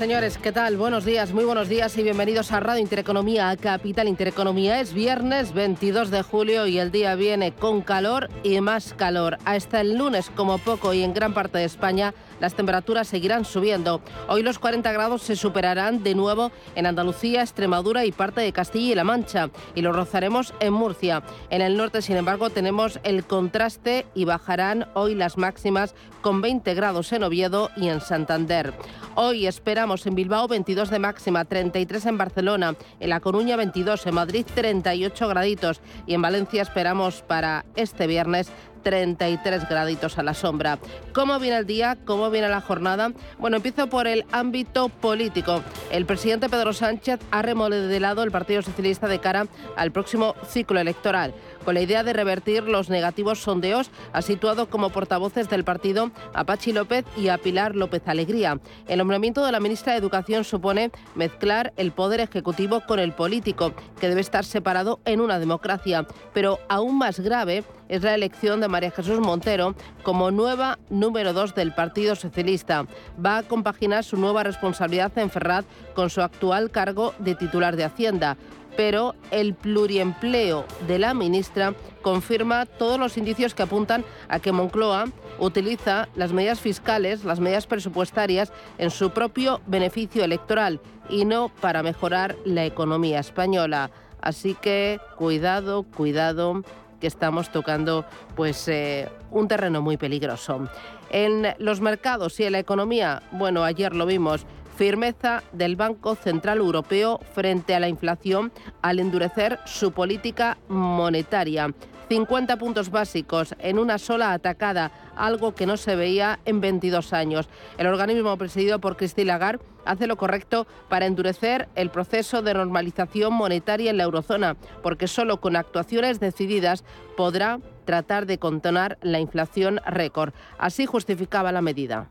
Señores, ¿qué tal? Buenos días, muy buenos días y bienvenidos a Radio Intereconomía, a Capital Intereconomía. Es viernes 22 de julio y el día viene con calor y más calor. Hasta el lunes, como poco, y en gran parte de España, las temperaturas seguirán subiendo. Hoy los 40 grados se superarán de nuevo en Andalucía, Extremadura y parte de Castilla y La Mancha, y los rozaremos en Murcia. En el norte, sin embargo, tenemos el contraste y bajarán hoy las máximas con 20 grados en Oviedo y en Santander. Hoy esperamos en Bilbao 22 de máxima, 33 en Barcelona, en La Coruña 22, en Madrid 38 graditos y en Valencia esperamos para este viernes 33 graditos a la sombra. ¿Cómo viene el día? ¿Cómo viene la jornada? Bueno, empiezo por el ámbito político. El presidente Pedro Sánchez ha remodelado el Partido Socialista de cara al próximo ciclo electoral. Con la idea de revertir los negativos sondeos, ha situado como portavoces del partido a Pachi López y a Pilar López Alegría. El nombramiento de la ministra de Educación supone mezclar el poder ejecutivo con el político, que debe estar separado en una democracia. Pero aún más grave es la elección de María Jesús Montero como nueva número dos del Partido Socialista. Va a compaginar su nueva responsabilidad en Ferraz con su actual cargo de titular de Hacienda pero el pluriempleo de la ministra confirma todos los indicios que apuntan a que Moncloa utiliza las medidas fiscales, las medidas presupuestarias en su propio beneficio electoral y no para mejorar la economía española. Así que cuidado, cuidado que estamos tocando pues eh, un terreno muy peligroso. En los mercados y en la economía, bueno, ayer lo vimos, firmeza del Banco Central Europeo frente a la inflación al endurecer su política monetaria. 50 puntos básicos en una sola atacada, algo que no se veía en 22 años. El organismo presidido por Christine Lagarde hace lo correcto para endurecer el proceso de normalización monetaria en la eurozona, porque solo con actuaciones decididas podrá tratar de contener la inflación récord. Así justificaba la medida.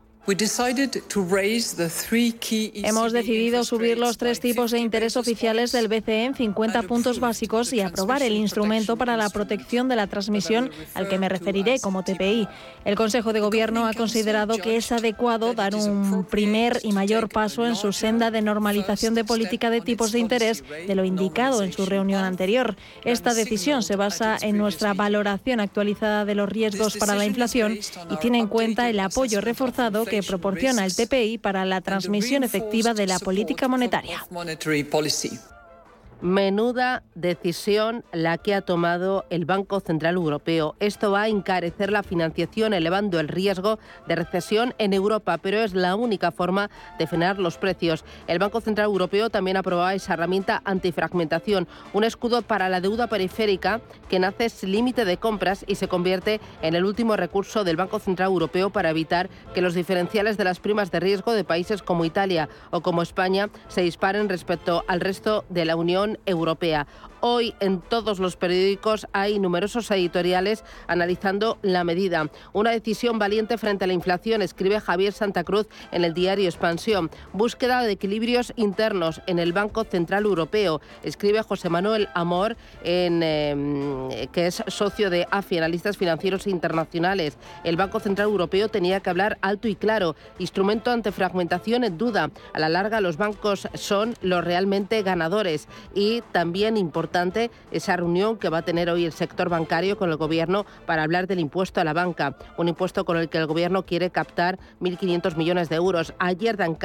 Hemos decidido subir los tres tipos de interés oficiales del BCE en 50 puntos básicos y aprobar el instrumento para la protección de la transmisión al que me referiré como TPI. El Consejo de Gobierno ha considerado que es adecuado dar un primer y mayor paso en su senda de normalización de política de tipos de interés de lo indicado en su reunión anterior. Esta decisión se basa en nuestra valoración actualizada de los riesgos para la inflación y tiene en cuenta el apoyo reforzado que proporciona el TPI para la transmisión efectiva de la política monetaria. Menuda decisión la que ha tomado el Banco Central Europeo. Esto va a encarecer la financiación, elevando el riesgo de recesión en Europa, pero es la única forma de frenar los precios. El Banco Central Europeo también aprobaba esa herramienta antifragmentación, un escudo para la deuda periférica que nace sin límite de compras y se convierte en el último recurso del Banco Central Europeo para evitar que los diferenciales de las primas de riesgo de países como Italia o como España se disparen respecto al resto de la Unión Europea. Hoy en todos los periódicos hay numerosos editoriales analizando la medida. Una decisión valiente frente a la inflación, escribe Javier Santa Cruz en el diario Expansión. Búsqueda de equilibrios internos en el Banco Central Europeo, escribe José Manuel Amor, en, eh, que es socio de AFI, Analistas Financieros Internacionales. El Banco Central Europeo tenía que hablar alto y claro. Instrumento ante fragmentación en duda. A la larga los bancos son los realmente ganadores y también importante esa reunión que va a tener hoy el sector bancario con el Gobierno para hablar del impuesto a la banca, un impuesto con el que el Gobierno quiere captar 1.500 millones de euros. Ayer Dan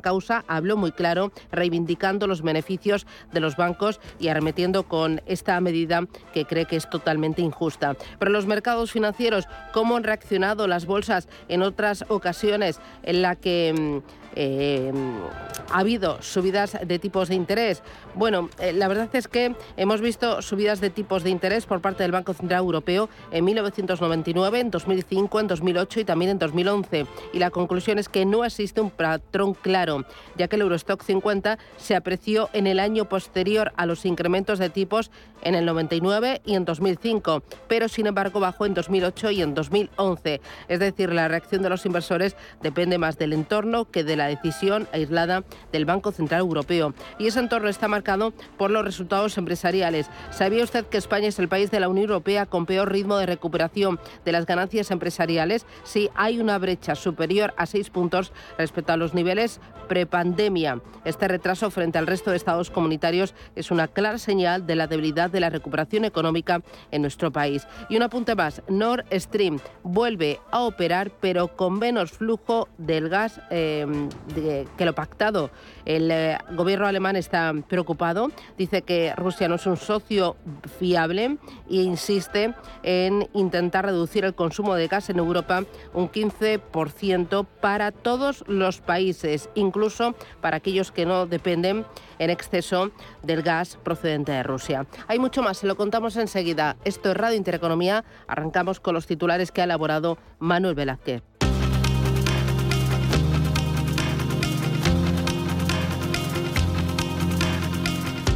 Causa habló muy claro, reivindicando los beneficios de los bancos y arremetiendo con esta medida que cree que es totalmente injusta. Pero los mercados financieros, ¿cómo han reaccionado las bolsas en otras ocasiones en la que mm, eh, ha habido subidas de tipos de interés. Bueno, eh, la verdad es que hemos visto subidas de tipos de interés por parte del Banco Central Europeo en 1999, en 2005, en 2008 y también en 2011. Y la conclusión es que no existe un patrón claro, ya que el Eurostock 50 se apreció en el año posterior a los incrementos de tipos en el 99 y en 2005, pero sin embargo bajó en 2008 y en 2011. Es decir, la reacción de los inversores depende más del entorno que de la decisión aislada del Banco Central Europeo. Y ese entorno está marcado por los resultados empresariales. ¿Sabía usted que España es el país de la Unión Europea con peor ritmo de recuperación de las ganancias empresariales? Sí, hay una brecha superior a seis puntos respecto a los niveles prepandemia. Este retraso frente al resto de estados comunitarios es una clara señal de la debilidad de la recuperación económica en nuestro país. Y un apunte más, Nord Stream vuelve a operar pero con menos flujo del gas eh, que lo pactado. El eh, gobierno alemán está preocupado, dice que Rusia no es un socio fiable e insiste en intentar reducir el consumo de gas en Europa un 15% para todos los países, incluso para aquellos que no dependen en exceso del gas procedente de Rusia. Hay mucho más, se lo contamos enseguida. Esto es Radio Intereconomía. Arrancamos con los titulares que ha elaborado Manuel Velázquez.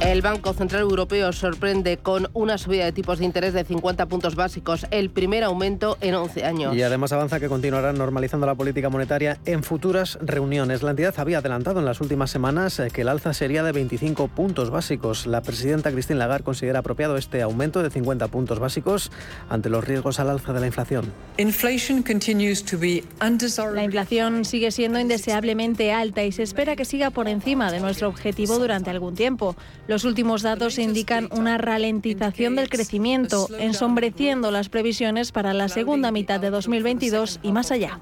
El Banco Central Europeo sorprende con una subida de tipos de interés de 50 puntos básicos, el primer aumento en 11 años. Y además avanza que continuarán normalizando la política monetaria en futuras reuniones. La entidad había adelantado en las últimas semanas eh, que el alza sería de 25 puntos básicos. La presidenta Christine Lagarde considera apropiado este aumento de 50 puntos básicos ante los riesgos al alza de la inflación. La inflación sigue siendo indeseablemente alta y se espera que siga por encima de nuestro objetivo durante algún tiempo. Los últimos datos indican una ralentización del crecimiento, ensombreciendo las previsiones para la segunda mitad de 2022 y más allá.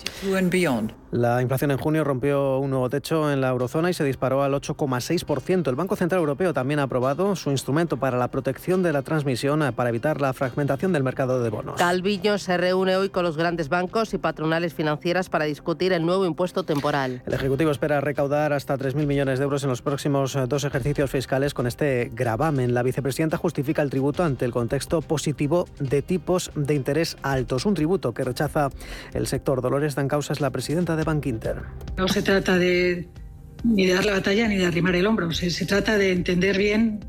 La inflación en junio rompió un nuevo techo en la eurozona y se disparó al 8,6%. El Banco Central Europeo también ha aprobado su instrumento para la protección de la transmisión para evitar la fragmentación del mercado de bonos. Calviño se reúne hoy con los grandes bancos y patronales financieras para discutir el nuevo impuesto temporal. El Ejecutivo espera recaudar hasta 3.000 millones de euros en los próximos dos ejercicios fiscales con este gravamen. La vicepresidenta justifica el tributo ante el contexto positivo de tipos de interés altos. Un tributo que rechaza el sector. Dolores Dancausa es la presidenta de Bank Inter. No se trata de ni de dar la batalla ni de arrimar el hombro. Se, se trata de entender bien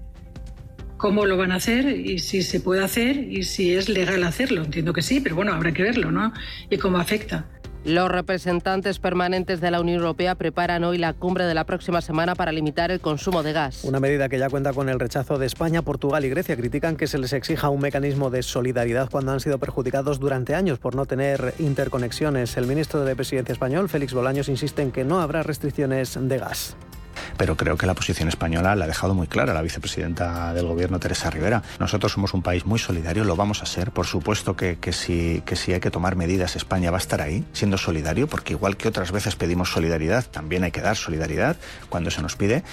cómo lo van a hacer y si se puede hacer y si es legal hacerlo. Entiendo que sí, pero bueno, habrá que verlo, ¿no? Y cómo afecta. Los representantes permanentes de la Unión Europea preparan hoy la cumbre de la próxima semana para limitar el consumo de gas. Una medida que ya cuenta con el rechazo de España, Portugal y Grecia. Critican que se les exija un mecanismo de solidaridad cuando han sido perjudicados durante años por no tener interconexiones. El ministro de Presidencia español, Félix Bolaños, insiste en que no habrá restricciones de gas pero creo que la posición española la ha dejado muy clara la vicepresidenta del gobierno, Teresa Rivera. Nosotros somos un país muy solidario, lo vamos a ser. Por supuesto que, si, que si hay que tomar medidas, España va a estar ahí, siendo solidario, porque igual que otras veces pedimos solidaridad, también hay que dar solidaridad cuando se nos pide,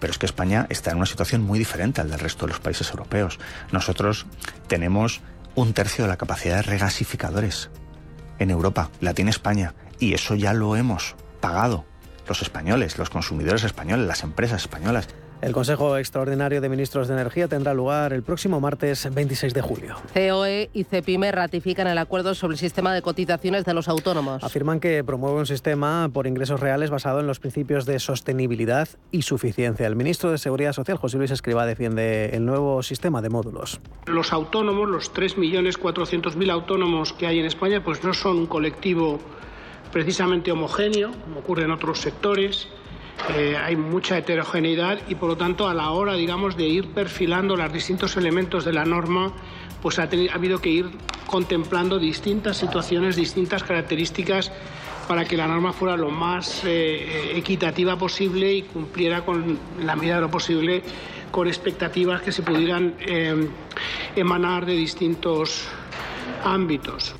pero es que España está en una situación muy diferente al del resto de los países europeos. Nosotros tenemos un tercio de la capacidad de regasificadores en Europa, la tiene España, y eso ya lo hemos pagado los españoles, los consumidores españoles, las empresas españolas. El Consejo Extraordinario de Ministros de Energía tendrá lugar el próximo martes 26 de julio. COE y CEPIME ratifican el acuerdo sobre el sistema de cotizaciones de los autónomos. Afirman que promueve un sistema por ingresos reales basado en los principios de sostenibilidad y suficiencia. El ministro de Seguridad Social, José Luis Escriba, defiende el nuevo sistema de módulos. Los autónomos, los 3.400.000 autónomos que hay en España, pues no son un colectivo precisamente homogéneo, como ocurre en otros sectores. Eh, hay mucha heterogeneidad y por lo tanto a la hora digamos de ir perfilando los distintos elementos de la norma pues ha, ha habido que ir contemplando distintas situaciones distintas características para que la norma fuera lo más eh, equitativa posible y cumpliera con la medida de lo posible con expectativas que se pudieran eh, emanar de distintos ámbitos.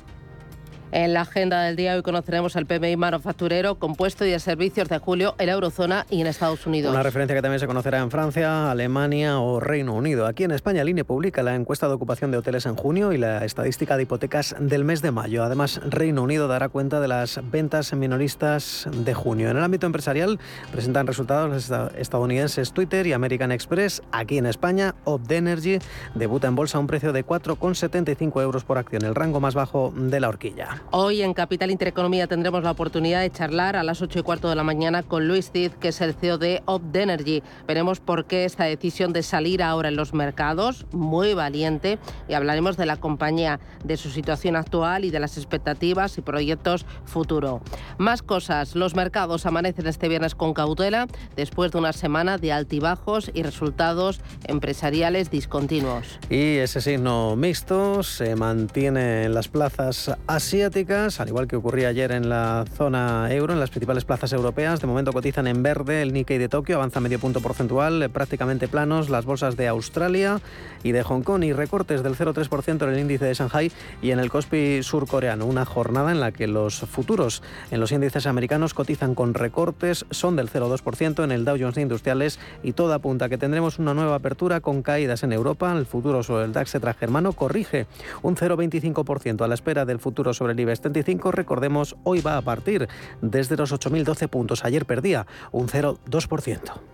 En la agenda del día hoy conoceremos el PMI manufacturero, compuesto y de servicios de julio en la eurozona y en Estados Unidos. Una referencia que también se conocerá en Francia, Alemania o Reino Unido. Aquí en España, Line publica la encuesta de ocupación de hoteles en junio y la estadística de hipotecas del mes de mayo. Además, Reino Unido dará cuenta de las ventas minoristas de junio. En el ámbito empresarial presentan resultados estadounidenses Twitter y American Express. Aquí en España, Opdenergy debuta en bolsa a un precio de 4,75 euros por acción, el rango más bajo de la horquilla. Hoy en Capital Intereconomía tendremos la oportunidad de charlar a las 8 y cuarto de la mañana con Luis Cid, que es el CEO de Opdenergy. Veremos por qué esta decisión de salir ahora en los mercados, muy valiente, y hablaremos de la compañía, de su situación actual y de las expectativas y proyectos futuro. Más cosas, los mercados amanecen este viernes con cautela después de una semana de altibajos y resultados empresariales discontinuos. Y ese signo mixto se mantiene en las plazas asiáticas al igual que ocurría ayer en la zona euro, en las principales plazas europeas. De momento cotizan en verde el Nikkei de Tokio, avanza medio punto porcentual, eh, prácticamente planos las bolsas de Australia y de Hong Kong y recortes del 0,3% en el índice de Shanghai y en el Kospi surcoreano. Una jornada en la que los futuros en los índices americanos cotizan con recortes, son del 0,2% en el Dow Jones Industriales y todo apunta que tendremos una nueva apertura con caídas en Europa. El futuro sobre el DAX germano corrige un 0,25% a la espera del futuro sobre el IBEX 35, recordemos, hoy va a partir desde los 8.012 puntos. Ayer perdía un 0,2%.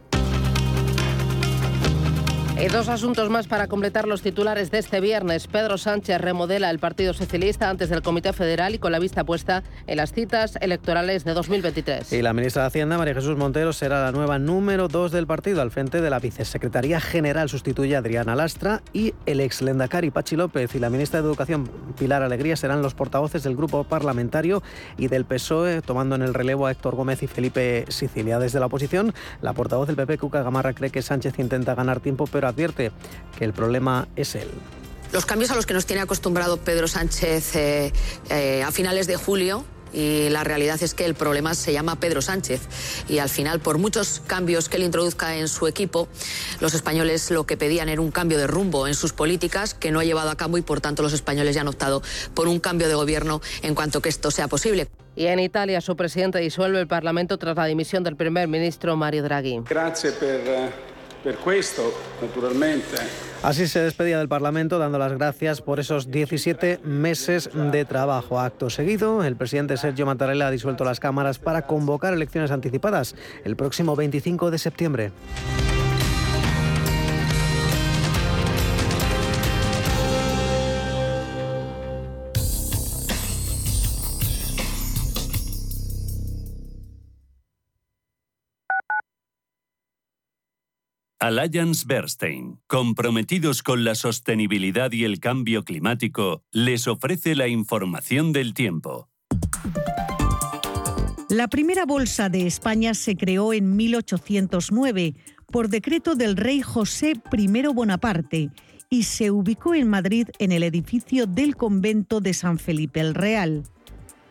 Y dos asuntos más para completar los titulares de este viernes. Pedro Sánchez remodela el Partido Socialista antes del Comité Federal y con la vista puesta en las citas electorales de 2023. Y la ministra de Hacienda, María Jesús Montero, será la nueva número dos del partido al frente de la Vicesecretaría General. Sustituye a Adriana Lastra y el ex Lendakari Pachi López y la ministra de Educación Pilar Alegría serán los portavoces del grupo parlamentario y del PSOE, tomando en el relevo a Héctor Gómez y Felipe Sicilia. Desde la oposición, la portavoz del PP, Cuca Gamarra, cree que Sánchez intenta ganar tiempo, pero advierte que el problema es él. Los cambios a los que nos tiene acostumbrado Pedro Sánchez eh, eh, a finales de julio y la realidad es que el problema se llama Pedro Sánchez y al final por muchos cambios que él introduzca en su equipo los españoles lo que pedían era un cambio de rumbo en sus políticas que no ha llevado a cabo y por tanto los españoles ya han optado por un cambio de gobierno en cuanto que esto sea posible. Y en Italia su presidente disuelve el Parlamento tras la dimisión del primer ministro Mario Draghi. Gracias por naturalmente. Así se despedía del Parlamento dando las gracias por esos 17 meses de trabajo. Acto seguido, el presidente Sergio Mattarella ha disuelto las cámaras para convocar elecciones anticipadas el próximo 25 de septiembre. Alliance Bernstein, comprometidos con la sostenibilidad y el cambio climático, les ofrece la información del tiempo. La primera bolsa de España se creó en 1809 por decreto del rey José I Bonaparte y se ubicó en Madrid en el edificio del convento de San Felipe el Real.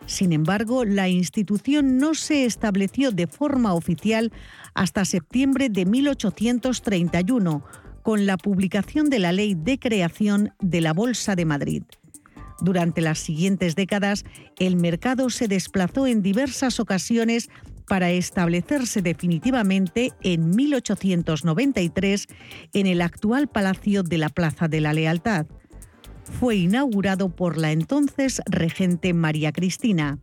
Sin embargo, la institución no se estableció de forma oficial hasta septiembre de 1831, con la publicación de la Ley de Creación de la Bolsa de Madrid. Durante las siguientes décadas, el mercado se desplazó en diversas ocasiones para establecerse definitivamente en 1893 en el actual Palacio de la Plaza de la Lealtad fue inaugurado por la entonces regente María Cristina.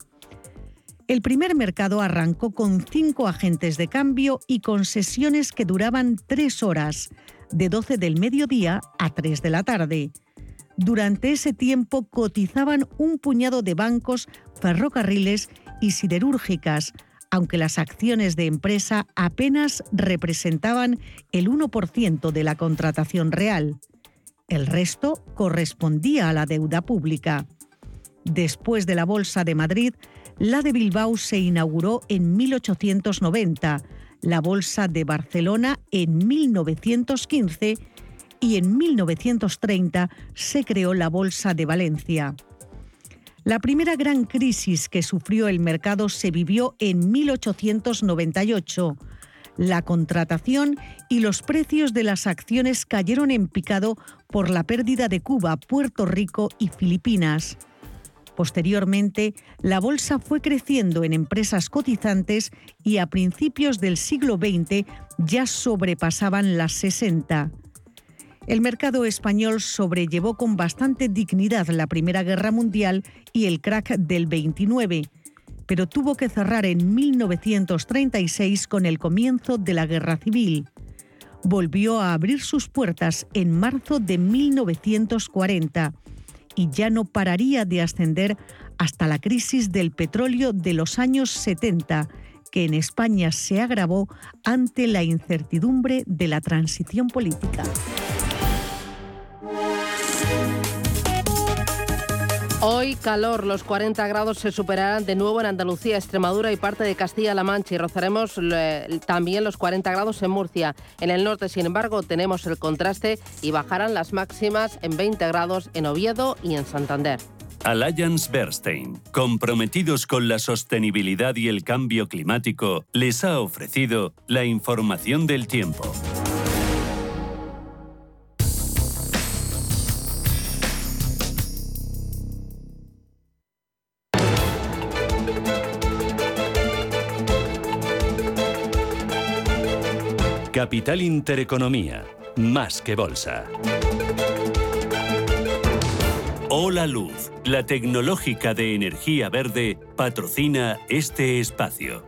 El primer mercado arrancó con cinco agentes de cambio y con sesiones que duraban tres horas, de 12 del mediodía a 3 de la tarde. Durante ese tiempo cotizaban un puñado de bancos, ferrocarriles y siderúrgicas, aunque las acciones de empresa apenas representaban el 1% de la contratación real. El resto correspondía a la deuda pública. Después de la Bolsa de Madrid, la de Bilbao se inauguró en 1890, la Bolsa de Barcelona en 1915 y en 1930 se creó la Bolsa de Valencia. La primera gran crisis que sufrió el mercado se vivió en 1898 la contratación y los precios de las acciones cayeron en picado por la pérdida de Cuba, Puerto Rico y Filipinas. Posteriormente, la bolsa fue creciendo en empresas cotizantes y a principios del siglo XX ya sobrepasaban las 60. El mercado español sobrellevó con bastante dignidad la Primera Guerra Mundial y el crack del 29, pero tuvo que cerrar en 1936 con el comienzo de la Guerra Civil. Volvió a abrir sus puertas en marzo de 1940 y ya no pararía de ascender hasta la crisis del petróleo de los años 70, que en España se agravó ante la incertidumbre de la transición política. Hoy calor, los 40 grados se superarán de nuevo en Andalucía, Extremadura y parte de Castilla-La Mancha y rozaremos también los 40 grados en Murcia. En el norte, sin embargo, tenemos el contraste y bajarán las máximas en 20 grados en Oviedo y en Santander. Alliance Bernstein, comprometidos con la sostenibilidad y el cambio climático, les ha ofrecido la información del tiempo. Capital Intereconomía, más que bolsa. Hola Luz, la tecnológica de energía verde, patrocina este espacio.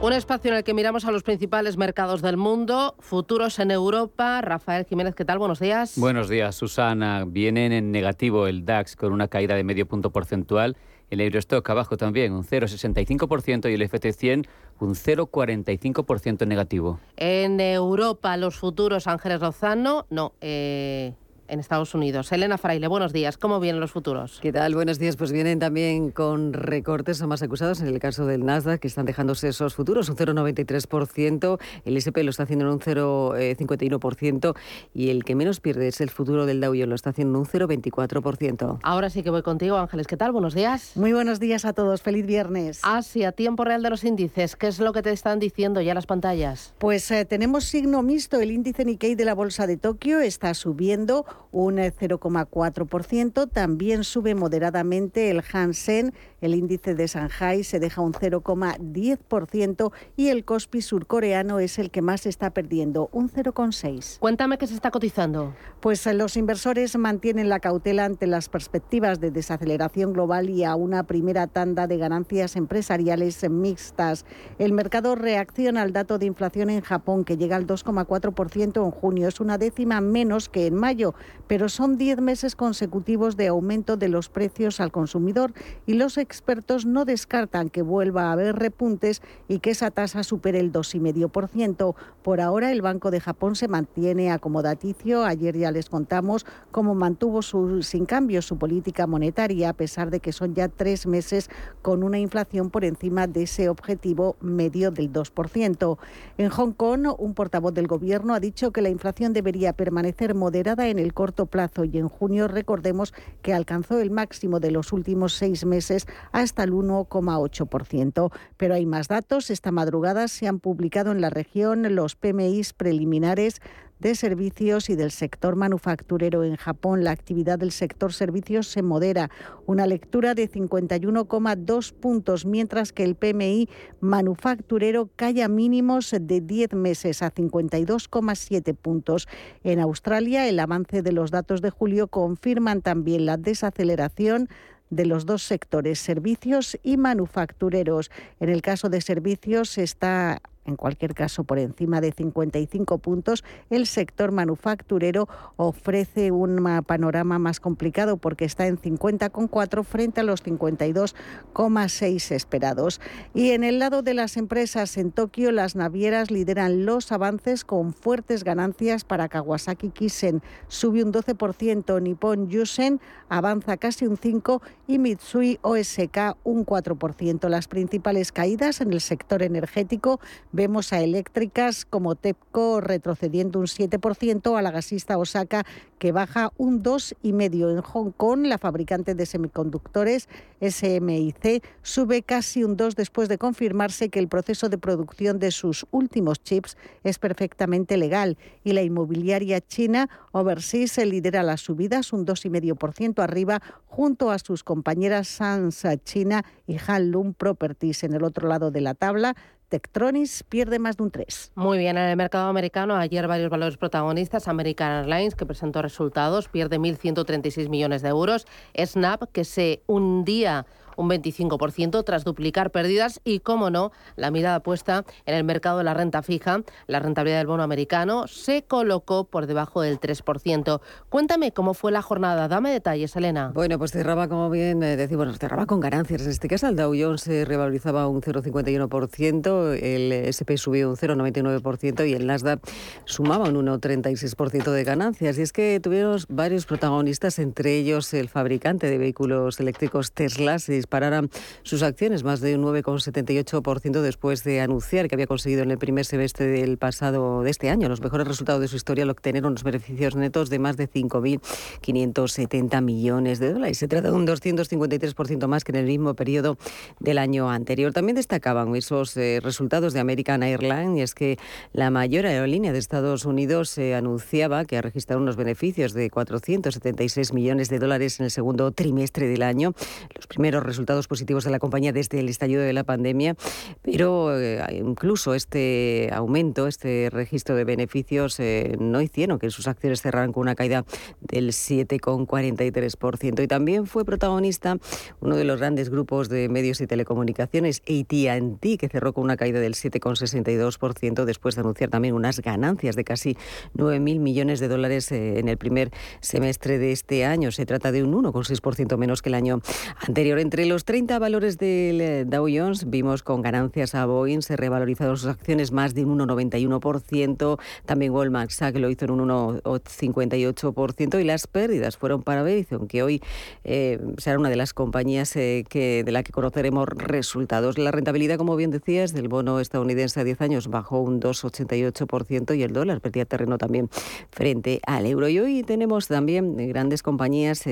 Un espacio en el que miramos a los principales mercados del mundo, futuros en Europa. Rafael Jiménez, ¿qué tal? Buenos días. Buenos días, Susana. Vienen en negativo el DAX con una caída de medio punto porcentual el Eurostock abajo también, un 0,65% y el FT100 un 0,45% negativo. En Europa, los futuros Ángeles Lozano, no, eh, en Estados Unidos. Elena Fraile, buenos días. ¿Cómo vienen los futuros? ¿Qué tal? Buenos días. Pues vienen también con recortes o más acusados en el caso del Nasdaq, que están dejándose esos futuros, un 0,93%. El SP lo está haciendo en un 0,51% y el que menos pierde es el futuro del Dow Jones, lo está haciendo en un 0,24%. Ahora sí que voy contigo, Ángeles. ¿Qué tal? Buenos días. Muy buenos días a todos. Feliz viernes. Asia, tiempo real de los índices. ¿Qué es lo que te están diciendo ya las pantallas? Pues eh, tenemos signo mixto. El índice Nikkei de la Bolsa de Tokio está subiendo un 0,4%. También sube moderadamente el Hansen, el índice de Shanghai se deja un 0,10% y el Kospi surcoreano es el que más está perdiendo, un 0,6%. Cuéntame qué se está cotizando. Pues eh, los inversores mantienen la cautela ante las perspectivas de desaceleración global y a una primera tanda de ganancias empresariales mixtas. El mercado reacciona al dato de inflación en Japón que llega al 2,4% en junio, es una décima menos que en mayo, pero son 10 meses consecutivos de aumento de los precios al consumidor y los expertos no descartan que vuelva a haber repuntes y que esa tasa supere el 2,5%. Por ahora el Banco de Japón se mantiene acomodaticio. Ayer ya les contamos cómo mantuvo su, sin cambio su política monetaria a pesar de que son ya tres meses con una inflación por encima de ese objetivo medio del 2%. En Hong Kong, un portavoz del gobierno ha dicho que la inflación debería permanecer moderada en el corto plazo y en junio recordemos que alcanzó el máximo de los últimos seis meses hasta el 1,8%. Pero hay más datos. Esta madrugada se han publicado en la región los PMIs preliminares de servicios y del sector manufacturero en Japón. La actividad del sector servicios se modera, una lectura de 51,2 puntos, mientras que el PMI manufacturero cae a mínimos de 10 meses a 52,7 puntos. En Australia, el avance de los datos de julio confirman también la desaceleración de los dos sectores, servicios y manufactureros. En el caso de servicios está en cualquier caso por encima de 55 puntos, el sector manufacturero ofrece un panorama más complicado porque está en 50,4 frente a los 52,6 esperados. Y en el lado de las empresas en Tokio, las navieras lideran los avances con fuertes ganancias para Kawasaki Kisen. Sube un 12%, Nippon Yusen avanza casi un 5% y Mitsui OSK un 4%. Las principales caídas en el sector energético Vemos a eléctricas como TEPCO retrocediendo un 7%, a la gasista Osaka que baja un 2,5%. En Hong Kong, la fabricante de semiconductores SMIC sube casi un 2 después de confirmarse que el proceso de producción de sus últimos chips es perfectamente legal y la inmobiliaria china Overseas lidera las subidas un 2,5% arriba junto a sus compañeras Sansa China y Hanlum Properties. En el otro lado de la tabla, Tectronis pierde más de un 3. Muy bien, en el mercado americano ayer varios valores protagonistas. American Airlines, que presentó resultados, pierde 1.136 millones de euros. Snap, que se hundía un 25% tras duplicar pérdidas y, como no, la mirada puesta en el mercado de la renta fija. La rentabilidad del bono americano se colocó por debajo del 3%. Cuéntame cómo fue la jornada. Dame detalles, Elena. Bueno, pues cerraba, como bien eh, decía, bueno, cerraba con ganancias. En este caso, el Dow Jones se revalorizaba un 0,51%, el SP subió un 0,99% y el Nasdaq sumaba un 1,36% de ganancias. Y es que tuvimos varios protagonistas, entre ellos el fabricante de vehículos eléctricos Tesla, se dispararan sus acciones más de un 9,78% después de anunciar que había conseguido en el primer semestre del pasado de este año los mejores resultados de su historia al obtener unos beneficios netos de más de 5.570 millones de dólares. Se trata de un 253% más que en el mismo periodo del año anterior. También destacaban esos eh, resultados de American Airlines y es que la mayor aerolínea de Estados Unidos se anunciaba que ha registrado unos beneficios de 476 millones de dólares en el segundo trimestre del año. Los primeros resultados positivos de la compañía desde el estallido de la pandemia, pero eh, incluso este aumento, este registro de beneficios eh, no hicieron que sus acciones cerraran con una caída del 7,43%. Y también fue protagonista uno de los grandes grupos de medios y telecomunicaciones, AT&T, que cerró con una caída del 7,62% después de anunciar también unas ganancias de casi 9.000 millones de dólares eh, en el primer semestre de este año. Se trata de un 1,6% menos que el año anterior. Entre los 30 valores del eh, Dow Jones vimos con ganancias a Boeing, se revalorizaron sus acciones más de un 1,91%, también Goldman Sachs lo hizo en un 1,58% y las pérdidas fueron para Verizon, que hoy eh, será una de las compañías eh, que, de la que conoceremos resultados. La rentabilidad, como bien decías, del bono estadounidense a 10 años bajó un 2,88% y el dólar perdía terreno también frente al euro. Y hoy tenemos también grandes compañías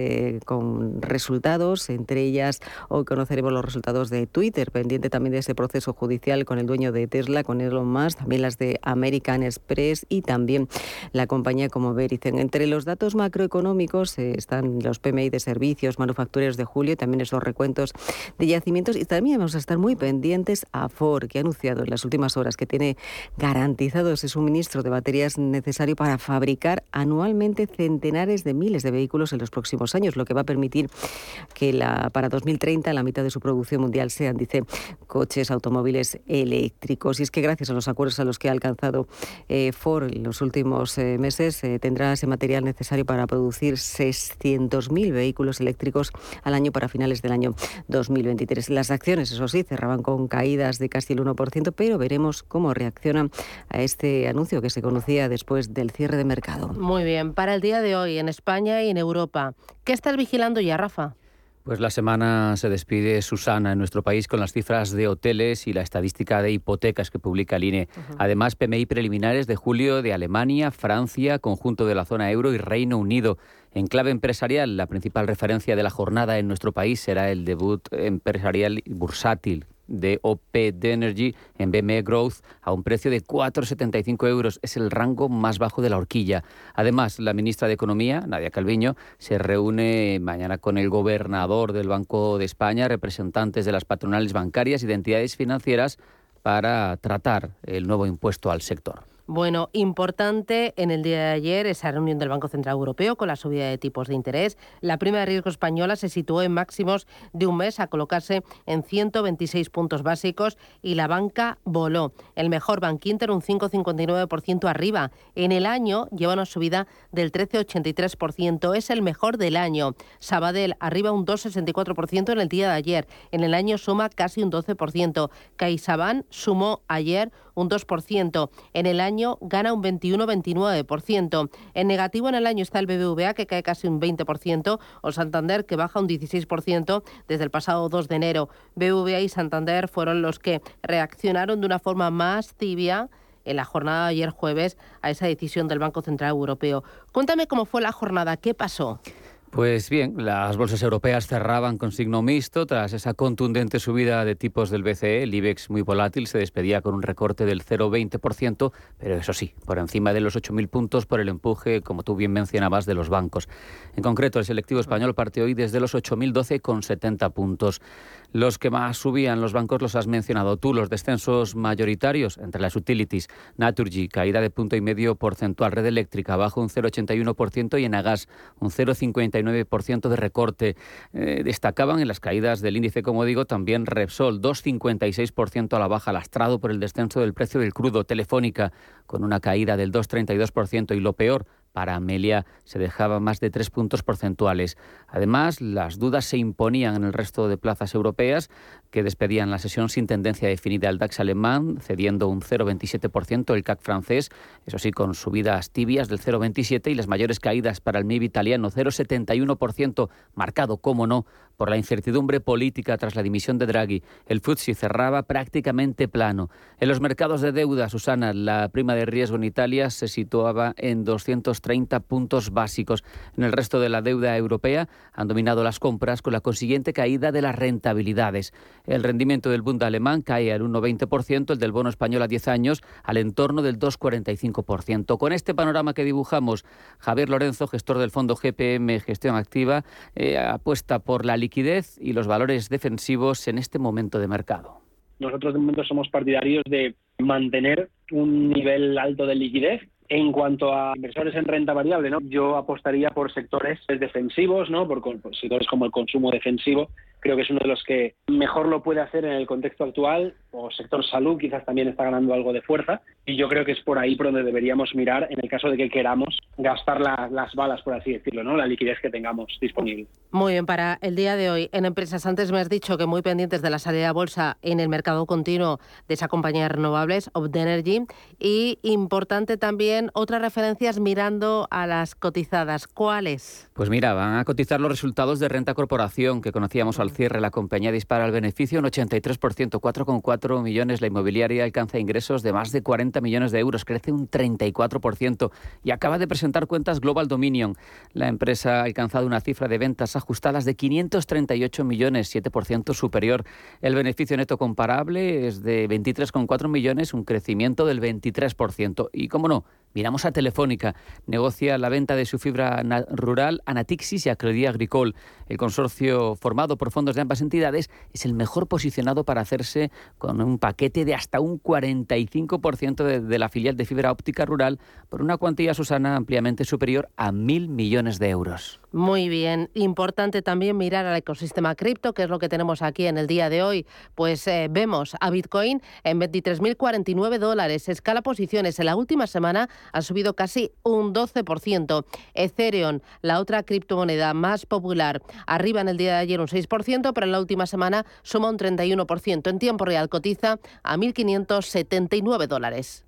con resultados, entre ellas Hoy conoceremos los resultados de Twitter, pendiente también de ese proceso judicial con el dueño de Tesla, con Elon Musk, también las de American Express y también la compañía como Verizon. Entre los datos macroeconómicos eh, están los PMI de servicios manufactureros de julio, también esos recuentos de yacimientos y también vamos a estar muy pendientes a Ford, que ha anunciado en las últimas horas que tiene garantizado ese suministro de baterías necesario para fabricar anualmente centenares de miles de vehículos en los próximos años, lo que va a permitir que la, para 2030 la mitad de su producción mundial sean, dice, coches, automóviles eléctricos. Y es que gracias a los acuerdos a los que ha alcanzado eh, Ford en los últimos eh, meses, eh, tendrá ese material necesario para producir 600.000 vehículos eléctricos al año para finales del año 2023. Las acciones, eso sí, cerraban con caídas de casi el 1%, pero veremos cómo reaccionan a este anuncio que se conocía después del cierre de mercado. Muy bien, para el día de hoy en España y en Europa, ¿qué estás vigilando ya, Rafa? Pues la semana se despide Susana en nuestro país con las cifras de hoteles y la estadística de hipotecas que publica el INE. Además, PMI preliminares de julio de Alemania, Francia, conjunto de la zona euro y Reino Unido. En clave empresarial, la principal referencia de la jornada en nuestro país será el debut empresarial bursátil de OP Energy en BME Growth a un precio de 4,75 euros. Es el rango más bajo de la horquilla. Además, la ministra de Economía, Nadia Calviño, se reúne mañana con el gobernador del Banco de España, representantes de las patronales bancarias y de entidades financieras para tratar el nuevo impuesto al sector. Bueno, importante en el día de ayer esa reunión del Banco Central Europeo con la subida de tipos de interés. La prima de riesgo española se situó en máximos de un mes a colocarse en 126 puntos básicos y la banca voló. El mejor Bank Inter un 5,59% arriba. En el año lleva una subida del 13,83%. Es el mejor del año. Sabadell arriba un 2,64% en el día de ayer. En el año suma casi un 12%. CaixaBank sumó ayer un 2%. En el año gana un 21-29%. En negativo en el año está el BBVA, que cae casi un 20%, o Santander, que baja un 16% desde el pasado 2 de enero. BBVA y Santander fueron los que reaccionaron de una forma más tibia en la jornada de ayer jueves a esa decisión del Banco Central Europeo. Cuéntame cómo fue la jornada, qué pasó. Pues bien, las bolsas europeas cerraban con signo mixto tras esa contundente subida de tipos del BCE. El IBEX muy volátil se despedía con un recorte del 0,20%, pero eso sí, por encima de los 8.000 puntos por el empuje, como tú bien mencionabas, de los bancos. En concreto, el selectivo español parte hoy desde los 8.012 con 70 puntos. Los que más subían los bancos los has mencionado tú, los descensos mayoritarios entre las utilities. Naturgy, caída de punto y medio porcentual. Red Eléctrica, bajo un 0,81% y en Agas, un 0,59% de recorte. Eh, destacaban en las caídas del índice, como digo, también Repsol, 2,56% a la baja, lastrado por el descenso del precio del crudo. Telefónica, con una caída del 2,32% y lo peor, para Amelia se dejaba más de tres puntos porcentuales. Además, las dudas se imponían en el resto de plazas europeas que despedían la sesión sin tendencia definida. El DAX alemán cediendo un 0,27%, el CAC francés, eso sí, con subidas tibias del 0,27% y las mayores caídas para el MIB italiano, 0,71%, marcado, como no, por la incertidumbre política tras la dimisión de Draghi. El FTSE cerraba prácticamente plano. En los mercados de deuda, Susana, la prima de riesgo en Italia se situaba en 230 puntos básicos. En el resto de la deuda europea han dominado las compras con la consiguiente caída de las rentabilidades. El rendimiento del Bund alemán cae al 1,20%, el del bono español a 10 años al entorno del 2,45%. Con este panorama que dibujamos, Javier Lorenzo, gestor del fondo GPM Gestión Activa, eh, apuesta por la liquidez y los valores defensivos en este momento de mercado. Nosotros de momento somos partidarios de mantener un nivel alto de liquidez en cuanto a inversores en renta variable, ¿no? yo apostaría por sectores defensivos, ¿no? por, sectores como el consumo defensivo, creo que es uno de los que mejor lo puede hacer en el contexto actual, o sector salud quizás también está ganando algo de fuerza, y yo creo que es por ahí por donde deberíamos mirar en el caso de que queramos gastar las balas, por así decirlo, ¿no? la liquidez que tengamos disponible. Muy bien, para el día de hoy, en empresas, antes me has dicho que muy pendientes de la salida a bolsa en el mercado continuo de esa compañía de renovables, Energy, y importante también otras referencias mirando a las cotizadas. ¿Cuáles? Pues mira, van a cotizar los resultados de renta corporación que conocíamos al cierre, la compañía dispara el beneficio un 83%, 4,4 millones. La inmobiliaria alcanza ingresos de más de 40 millones de euros, crece un 34% y acaba de presentar cuentas Global Dominion. La empresa ha alcanzado una cifra de ventas ajustadas de 538 millones, 7% superior. El beneficio neto comparable es de 23,4 millones, un crecimiento del 23%. Y cómo no, Miramos a Telefónica. Negocia la venta de su fibra rural a Natixis y a Crédit Agricole. El consorcio formado por fondos de ambas entidades es el mejor posicionado para hacerse con un paquete de hasta un 45% de, de la filial de fibra óptica rural por una cuantía, Susana, ampliamente superior a mil millones de euros. Muy bien. Importante también mirar al ecosistema cripto, que es lo que tenemos aquí en el día de hoy. Pues eh, vemos a Bitcoin en 23.049 dólares. Escala posiciones. En la última semana ha subido casi un 12%. Ethereum, la otra criptomoneda más popular, arriba en el día de ayer un 6%, pero en la última semana suma un 31%. En tiempo real cotiza a 1.579 dólares.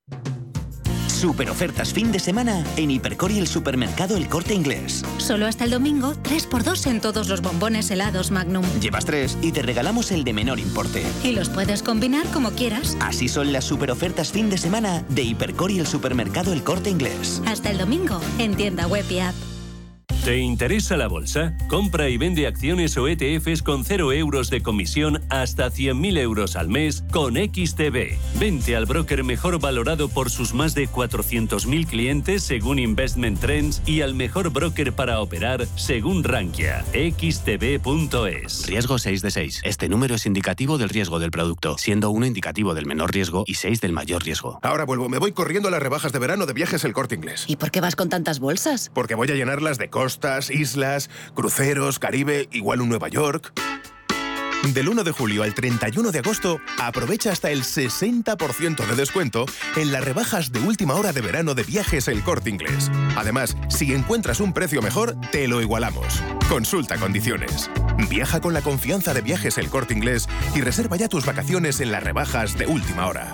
Super ofertas fin de semana en Hipercor y el supermercado El Corte Inglés. Solo hasta el domingo, 3x2 en todos los bombones helados Magnum. Llevas 3 y te regalamos el de menor importe. Y los puedes combinar como quieras. Así son las super ofertas fin de semana de Hipercor y el supermercado El Corte Inglés. Hasta el domingo, en tienda web y app. ¿Te interesa la bolsa? Compra y vende acciones o ETFs con 0 euros de comisión hasta 100.000 euros al mes con XTB. Vente al broker mejor valorado por sus más de 400.000 clientes según Investment Trends y al mejor broker para operar según Rankia. XTB.es. Riesgo 6 de 6. Este número es indicativo del riesgo del producto, siendo 1 indicativo del menor riesgo y 6 del mayor riesgo. Ahora vuelvo, me voy corriendo a las rebajas de verano de viajes el corte inglés. ¿Y por qué vas con tantas bolsas? Porque voy a llenarlas de costas, islas, cruceros, Caribe, igual un Nueva York. Del 1 de julio al 31 de agosto, aprovecha hasta el 60% de descuento en las rebajas de última hora de verano de viajes El Corte Inglés. Además, si encuentras un precio mejor, te lo igualamos. Consulta condiciones. Viaja con la confianza de viajes El Corte Inglés y reserva ya tus vacaciones en las rebajas de última hora.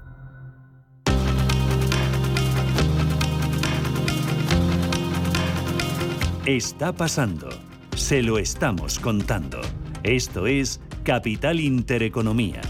Está pasando. Se lo estamos contando. Esto es Capital Intereconomía.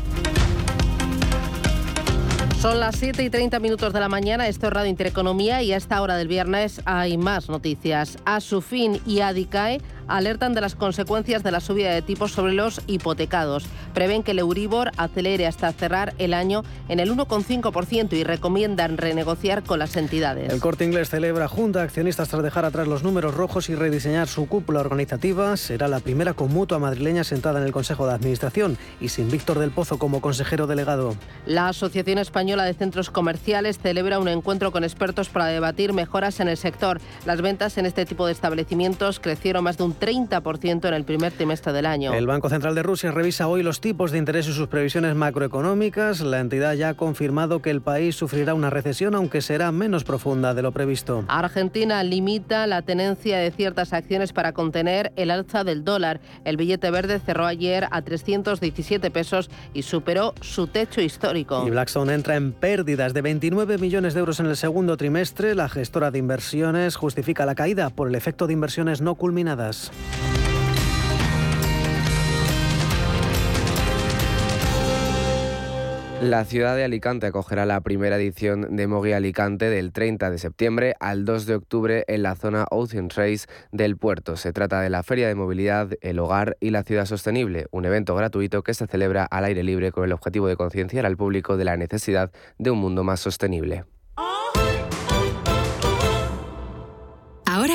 Son las 7 y 30 minutos de la mañana, esto es Radio Intereconomía y a esta hora del viernes hay más noticias. A su fin y ADICAE alertan de las consecuencias de la subida de tipos sobre los hipotecados. Prevén que el Euribor acelere hasta cerrar el año en el 1,5% y recomiendan renegociar con las entidades. El Corte Inglés celebra junta de accionistas tras dejar atrás los números rojos y rediseñar su cúpula organizativa. Será la primera con mutua madrileña sentada en el Consejo de Administración y sin Víctor del Pozo como consejero delegado. La Asociación Española de Centros Comerciales celebra un encuentro con expertos para debatir mejoras en el sector. Las ventas en este tipo de establecimientos crecieron más de un 30% en el primer trimestre del año. El Banco Central de Rusia revisa hoy los tipos de interés y sus previsiones macroeconómicas. La entidad ya ha confirmado que el país sufrirá una recesión, aunque será menos profunda de lo previsto. Argentina limita la tenencia de ciertas acciones para contener el alza del dólar. El billete verde cerró ayer a 317 pesos y superó su techo histórico. Y Blackstone entra en pérdidas de 29 millones de euros en el segundo trimestre. La gestora de inversiones justifica la caída por el efecto de inversiones no culminadas. La ciudad de Alicante acogerá la primera edición de Mogui Alicante del 30 de septiembre al 2 de octubre en la zona Ocean Race del puerto. Se trata de la Feria de Movilidad, el Hogar y la Ciudad Sostenible, un evento gratuito que se celebra al aire libre con el objetivo de concienciar al público de la necesidad de un mundo más sostenible.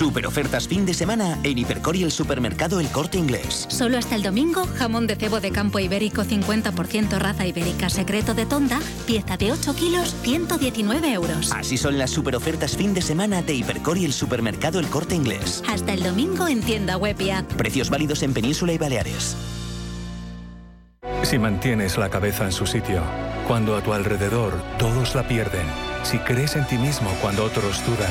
Super ofertas fin de semana en Hipercor y el supermercado El Corte Inglés. Solo hasta el domingo, jamón de cebo de campo ibérico 50% raza ibérica secreto de tonda, pieza de 8 kilos, 119 euros. Así son las super ofertas fin de semana de Hipercor y el supermercado El Corte Inglés. Hasta el domingo en tienda web y app. Precios válidos en Península y Baleares. Si mantienes la cabeza en su sitio, cuando a tu alrededor todos la pierden, si crees en ti mismo cuando otros dudan,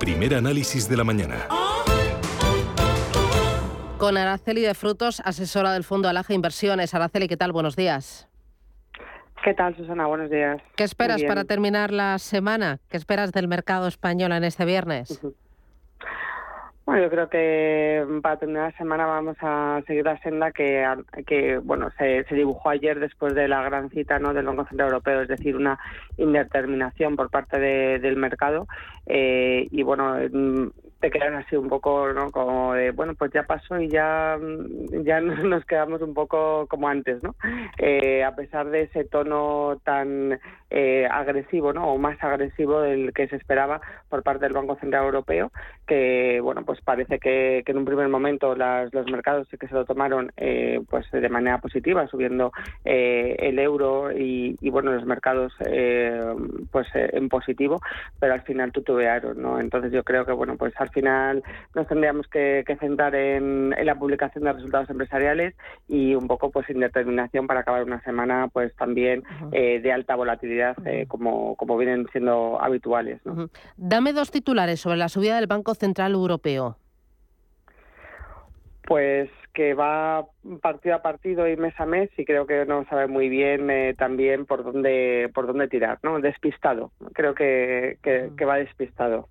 Primer análisis de la mañana. Con Araceli de Frutos, asesora del Fondo Alaja Inversiones. Araceli, ¿qué tal? Buenos días. ¿Qué tal, Susana? Buenos días. ¿Qué esperas para terminar la semana? ¿Qué esperas del mercado español en este viernes? Bueno, yo creo que para terminar la semana vamos a seguir la senda que, que bueno, se, se, dibujó ayer después de la gran cita ¿no? del Banco Central Europeo, es decir, una indeterminación por parte de, del mercado. Eh, y bueno, te quedas así un poco, ¿no? Como de, bueno, pues ya pasó y ya, ya nos quedamos un poco como antes, ¿no? Eh, a pesar de ese tono tan eh, agresivo, ¿no? O más agresivo del que se esperaba por parte del Banco Central Europeo, que, bueno, pues parece que, en un primer momento las, los mercados sí que se lo tomaron, eh, pues de manera positiva, subiendo el euro y, bueno, los mercados, pues en positivo, pero al final tutubearon, ¿no? Entonces yo creo que, bueno, pues al final nos tendríamos que, centrar en, la publicación de resultados empresariales y un poco pues indeterminación para acabar una semana pues también eh, de alta volatilidad eh, como, como vienen siendo habituales. Dame dos titulares sobre la subida del Banco Central Europeo. Pues que va partido a partido y mes a mes y creo que no sabe muy bien eh, también por dónde por dónde tirar, ¿no? Despistado. Creo que, que va despistado.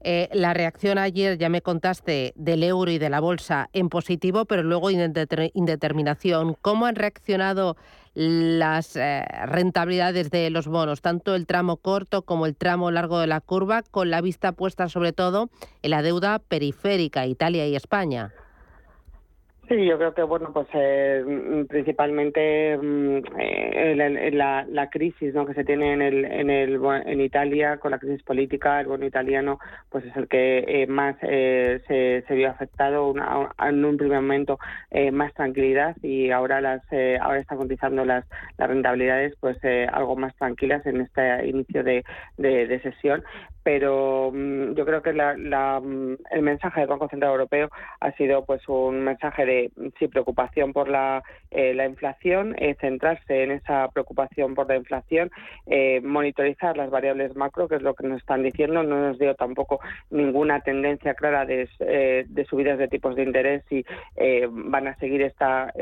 Eh, la reacción ayer, ya me contaste, del euro y de la bolsa en positivo, pero luego indeterminación. ¿Cómo han reaccionado las eh, rentabilidades de los bonos, tanto el tramo corto como el tramo largo de la curva, con la vista puesta sobre todo en la deuda periférica, Italia y España? Sí, yo creo que bueno, pues eh, mm, principalmente mm, eh, la, la, crisis ¿no? que se tiene en el, en el en Italia con la crisis política, el bono italiano, pues es el que eh, más se, se vio afectado en un primer momento más tranquilidad y ahora las ahora están cotizando las, las rentabilidades pues algo más tranquilas en este inicio de, de sesión pero mm, yo creo que la, mm, el mensaje del Banco Central Europeo ha sido pues un mensaje de sí preocupación por la, eh, la inflación, eh, centrarse en esa preocupación por la inflación, eh, monitorizar las variables macro, que es lo que nos están diciendo, no nos dio tampoco ninguna tendencia clara de, de subidas de tipos de interés y van a seguir esta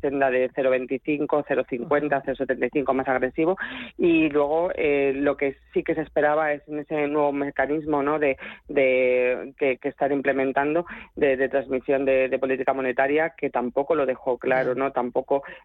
senda de 0,25, 0,50, 0,75 más agresivo. Y luego lo que sí que se esperaba es en ese nuevo mecanismo ¿no? de, de que, están implementando de, transmisión de, política monetaria que tampoco lo dejó claro, no tampoco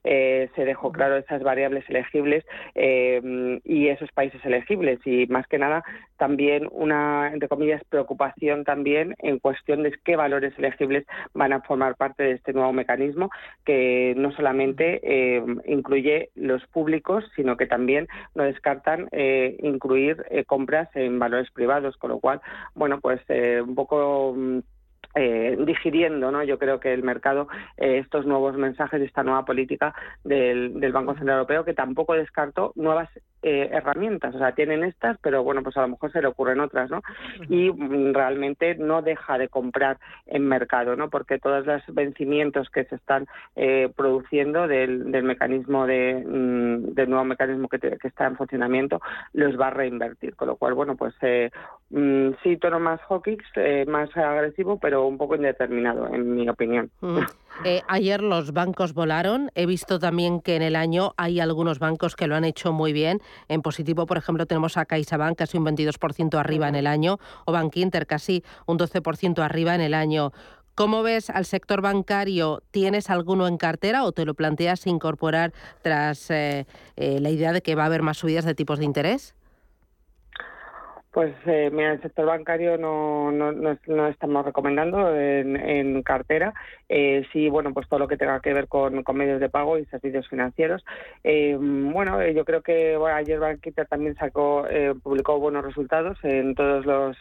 eh, se dejó claro esas variables elegibles eh, y esos países elegibles. Y más que nada también una entre comillas preocupación también en cuestión de qué valores elegibles van a formar parte de este nuevo mecanismo que no solamente eh, incluye los públicos sino que también no descartan incluir compras en valores privados, con lo cual, bueno, pues eh, un poco mm, eh, digiriendo, ¿no? Yo creo que el mercado eh, estos nuevos mensajes, esta nueva política del, del, Banco Central Europeo, que tampoco descartó nuevas eh, herramientas, o sea, tienen estas, pero bueno, pues a lo mejor se le ocurren otras, ¿no? Y mm, realmente no deja de comprar en mercado, ¿no? Porque todos los vencimientos que se están eh, produciendo del, mecanismo de, mm, del nuevo mecanismo que, está en funcionamiento los va a reinvertir, con lo cual, bueno, pues eh, mm, sí tono más hawkish, más agresivo, pero un poco indeterminado, en mi opinión. ayer los bancos volaron. He visto también que en el año hay algunos bancos que lo han hecho muy bien. En positivo, por ejemplo, tenemos a CaixaBank casi un 22% arriba en el año o Bank Inter casi un 12% arriba en el año. ¿Cómo ves al sector bancario? ¿Tienes alguno en cartera o te lo planteas incorporar tras eh, eh, la idea de que va a haber más subidas de tipos de interés? Pues eh, mira, el sector bancario no, no, no, estamos recomendando en, cartera. Eh, sí, bueno, pues todo lo que tenga que ver con, medios de pago y servicios financieros. Eh, bueno, eh, yo creo que ayer Banquita también sacó, publicó buenos resultados en todos los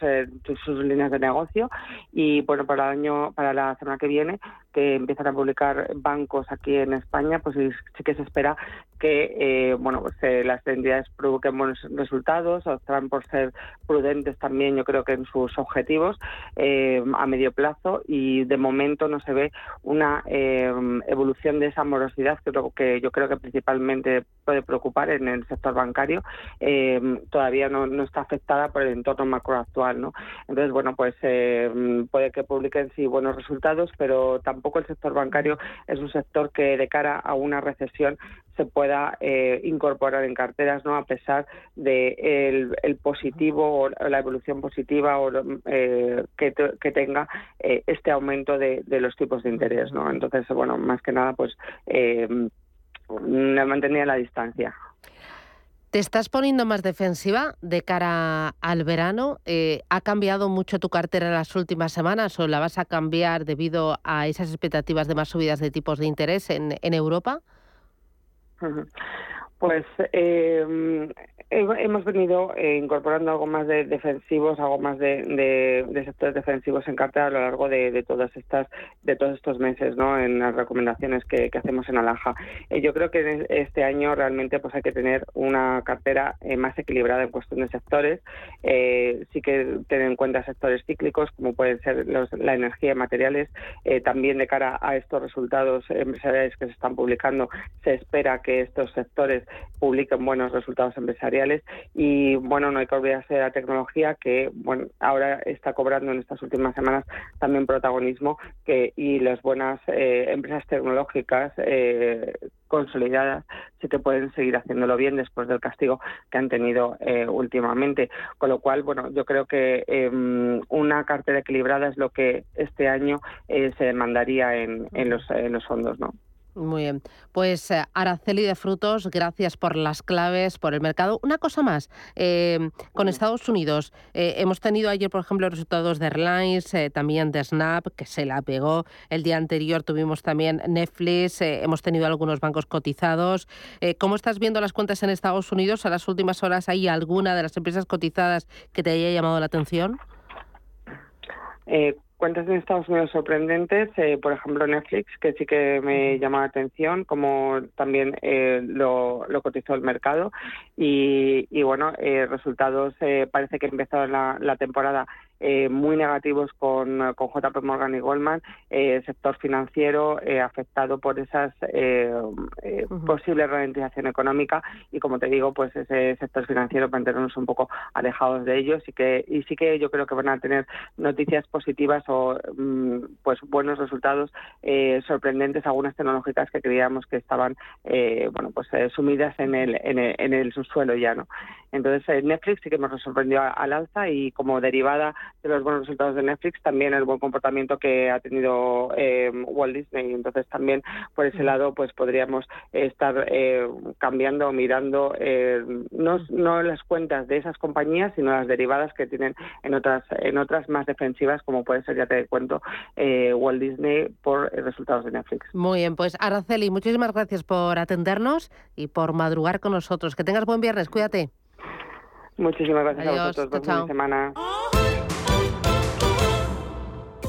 sus líneas de negocio y bueno, para el año, para la semana que viene, que empiezan a publicar bancos aquí en España, pues sí que se espera que bueno, pues, las entidades provoquen buenos resultados, optarán por ser prudentes también, yo creo que en sus objetivos eh, a medio plazo y de momento no se ve una eh, evolución de esa morosidad que, que yo creo que principalmente puede preocupar en el sector bancario. Eh, todavía no, está afectada por el entorno macro actual, ¿no? Entonces, bueno, pues puede que publiquen sí buenos resultados, pero tampoco el sector bancario es un sector que de cara a una recesión se pueda incorporar en carteras, ¿no? A pesar de el positivo la evolución positiva o eh, que, que, tenga eh, este aumento de, los tipos de interés, ¿no? Entonces, bueno, más que nada, pues eh, mantenía la distancia. ¿Te estás poniendo más defensiva de cara al verano? Eh, ¿Ha cambiado mucho tu cartera en las últimas semanas o la vas a cambiar debido a esas expectativas de más subidas de tipos de interés en, en Europa? Pues eh, hemos venido eh, incorporando algo más de defensivos, algo más de, sectores defensivos en cartera a lo largo de, todas estas, de todos estos meses, ¿no? En las recomendaciones que, hacemos en Alaja. Eh, yo creo que este año realmente pues hay que tener una cartera eh, más equilibrada en cuestión de sectores. sí que tener en cuenta sectores cíclicos como pueden ser la energía y materiales. también de cara a estos resultados empresariales que se están publicando, se espera que estos sectores publiquen buenos resultados empresariales y bueno, no hay que olvidarse de la tecnología que bueno, ahora está cobrando en estas últimas semanas también protagonismo que y las buenas eh, empresas tecnológicas eh, consolidadas sí que pueden seguir haciéndolo bien después del castigo que han tenido eh, últimamente. Con lo cual, bueno, yo creo que em, una cartera equilibrada es lo que este año se demandaría en, en los fondos, ¿no? Muy bien. Pues eh, Araceli de Frutos, gracias por las claves, por el mercado. Una cosa más, em, con Estados Unidos, eh, hemos tenido ayer, por ejemplo, resultados de Airlines, eh, también de Snap, que se la pegó. El día anterior tuvimos también Netflix, hemos tenido algunos bancos cotizados. ¿Cómo estás viendo las cuentas en Estados Unidos? ¿A las últimas horas hay alguna de las empresas cotizadas que te haya llamado la atención? Cuentas en Estados Unidos sorprendentes, eh, por ejemplo Netflix, que sí que me llama la atención, como también eh, lo, cotizó el mercado. Y, bueno, eh, resultados, parece que empezó la, la temporada eh, muy negativos con, con, JP Morgan y Goldman, eh, sector financiero eh, afectado por esas eh, posible ralentización económica. Y como te digo, pues ese sector financiero mantenernos un poco alejados de ellos y que y sí que yo creo que van a tener noticias positivas o mm, pues buenos resultados sorprendentes algunas tecnológicas que creíamos que estaban bueno pues sumidas en el, en el en el subsuelo ya no entonces Netflix sí que nos sorprendió al alza y como derivada de los buenos resultados de Netflix, también el buen comportamiento que ha tenido eh, Walt Disney. Entonces también por ese lado pues podríamos estar eh, cambiando o mirando eh, no, no las cuentas de esas compañías, sino las derivadas que tienen en otras en otras más defensivas, como puede ser, ya te cuento, Walt Disney por resultados de Netflix. Muy bien, pues Araceli, muchísimas gracias por atendernos y por madrugar con nosotros. Que tengas buen viernes, cuídate. Muchísimas gracias a vosotros. Buena semana.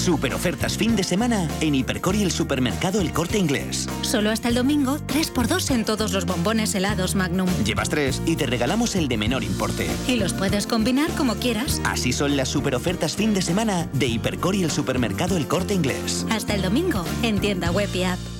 Super ofertas fin de semana en Hipercor y el supermercado El Corte Inglés. Solo hasta el domingo, 3x2 en todos los bombones helados Magnum. Llevas tres y te regalamos el de menor importe. Y los puedes combinar como quieras. Así son las super ofertas fin de semana de Hipercor y el supermercado El Corte Inglés. Hasta el domingo en tienda web y app.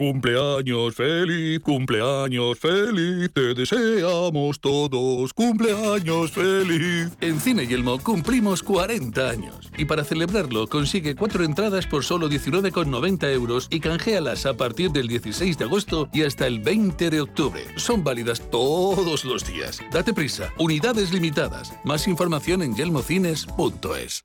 Cumpleaños feliz, cumpleaños feliz, te deseamos todos, cumpleaños feliz. En Cine Yelmo cumplimos 40 años y para celebrarlo consigue cuatro entradas por solo 19,90 euros y canjealas a partir del 16 de agosto y hasta el 20 de octubre. Son válidas todos los días. Date prisa, unidades limitadas. Más información en yelmocines.es.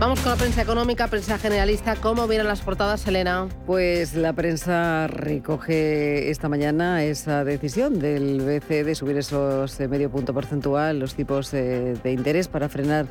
Vamos con la prensa económica, prensa generalista. ¿Cómo vienen las portadas, Elena? Pues la prensa recoge esta mañana esa decisión del BCE de subir esos eh, medio punto porcentual, los tipos de, de interés para frenar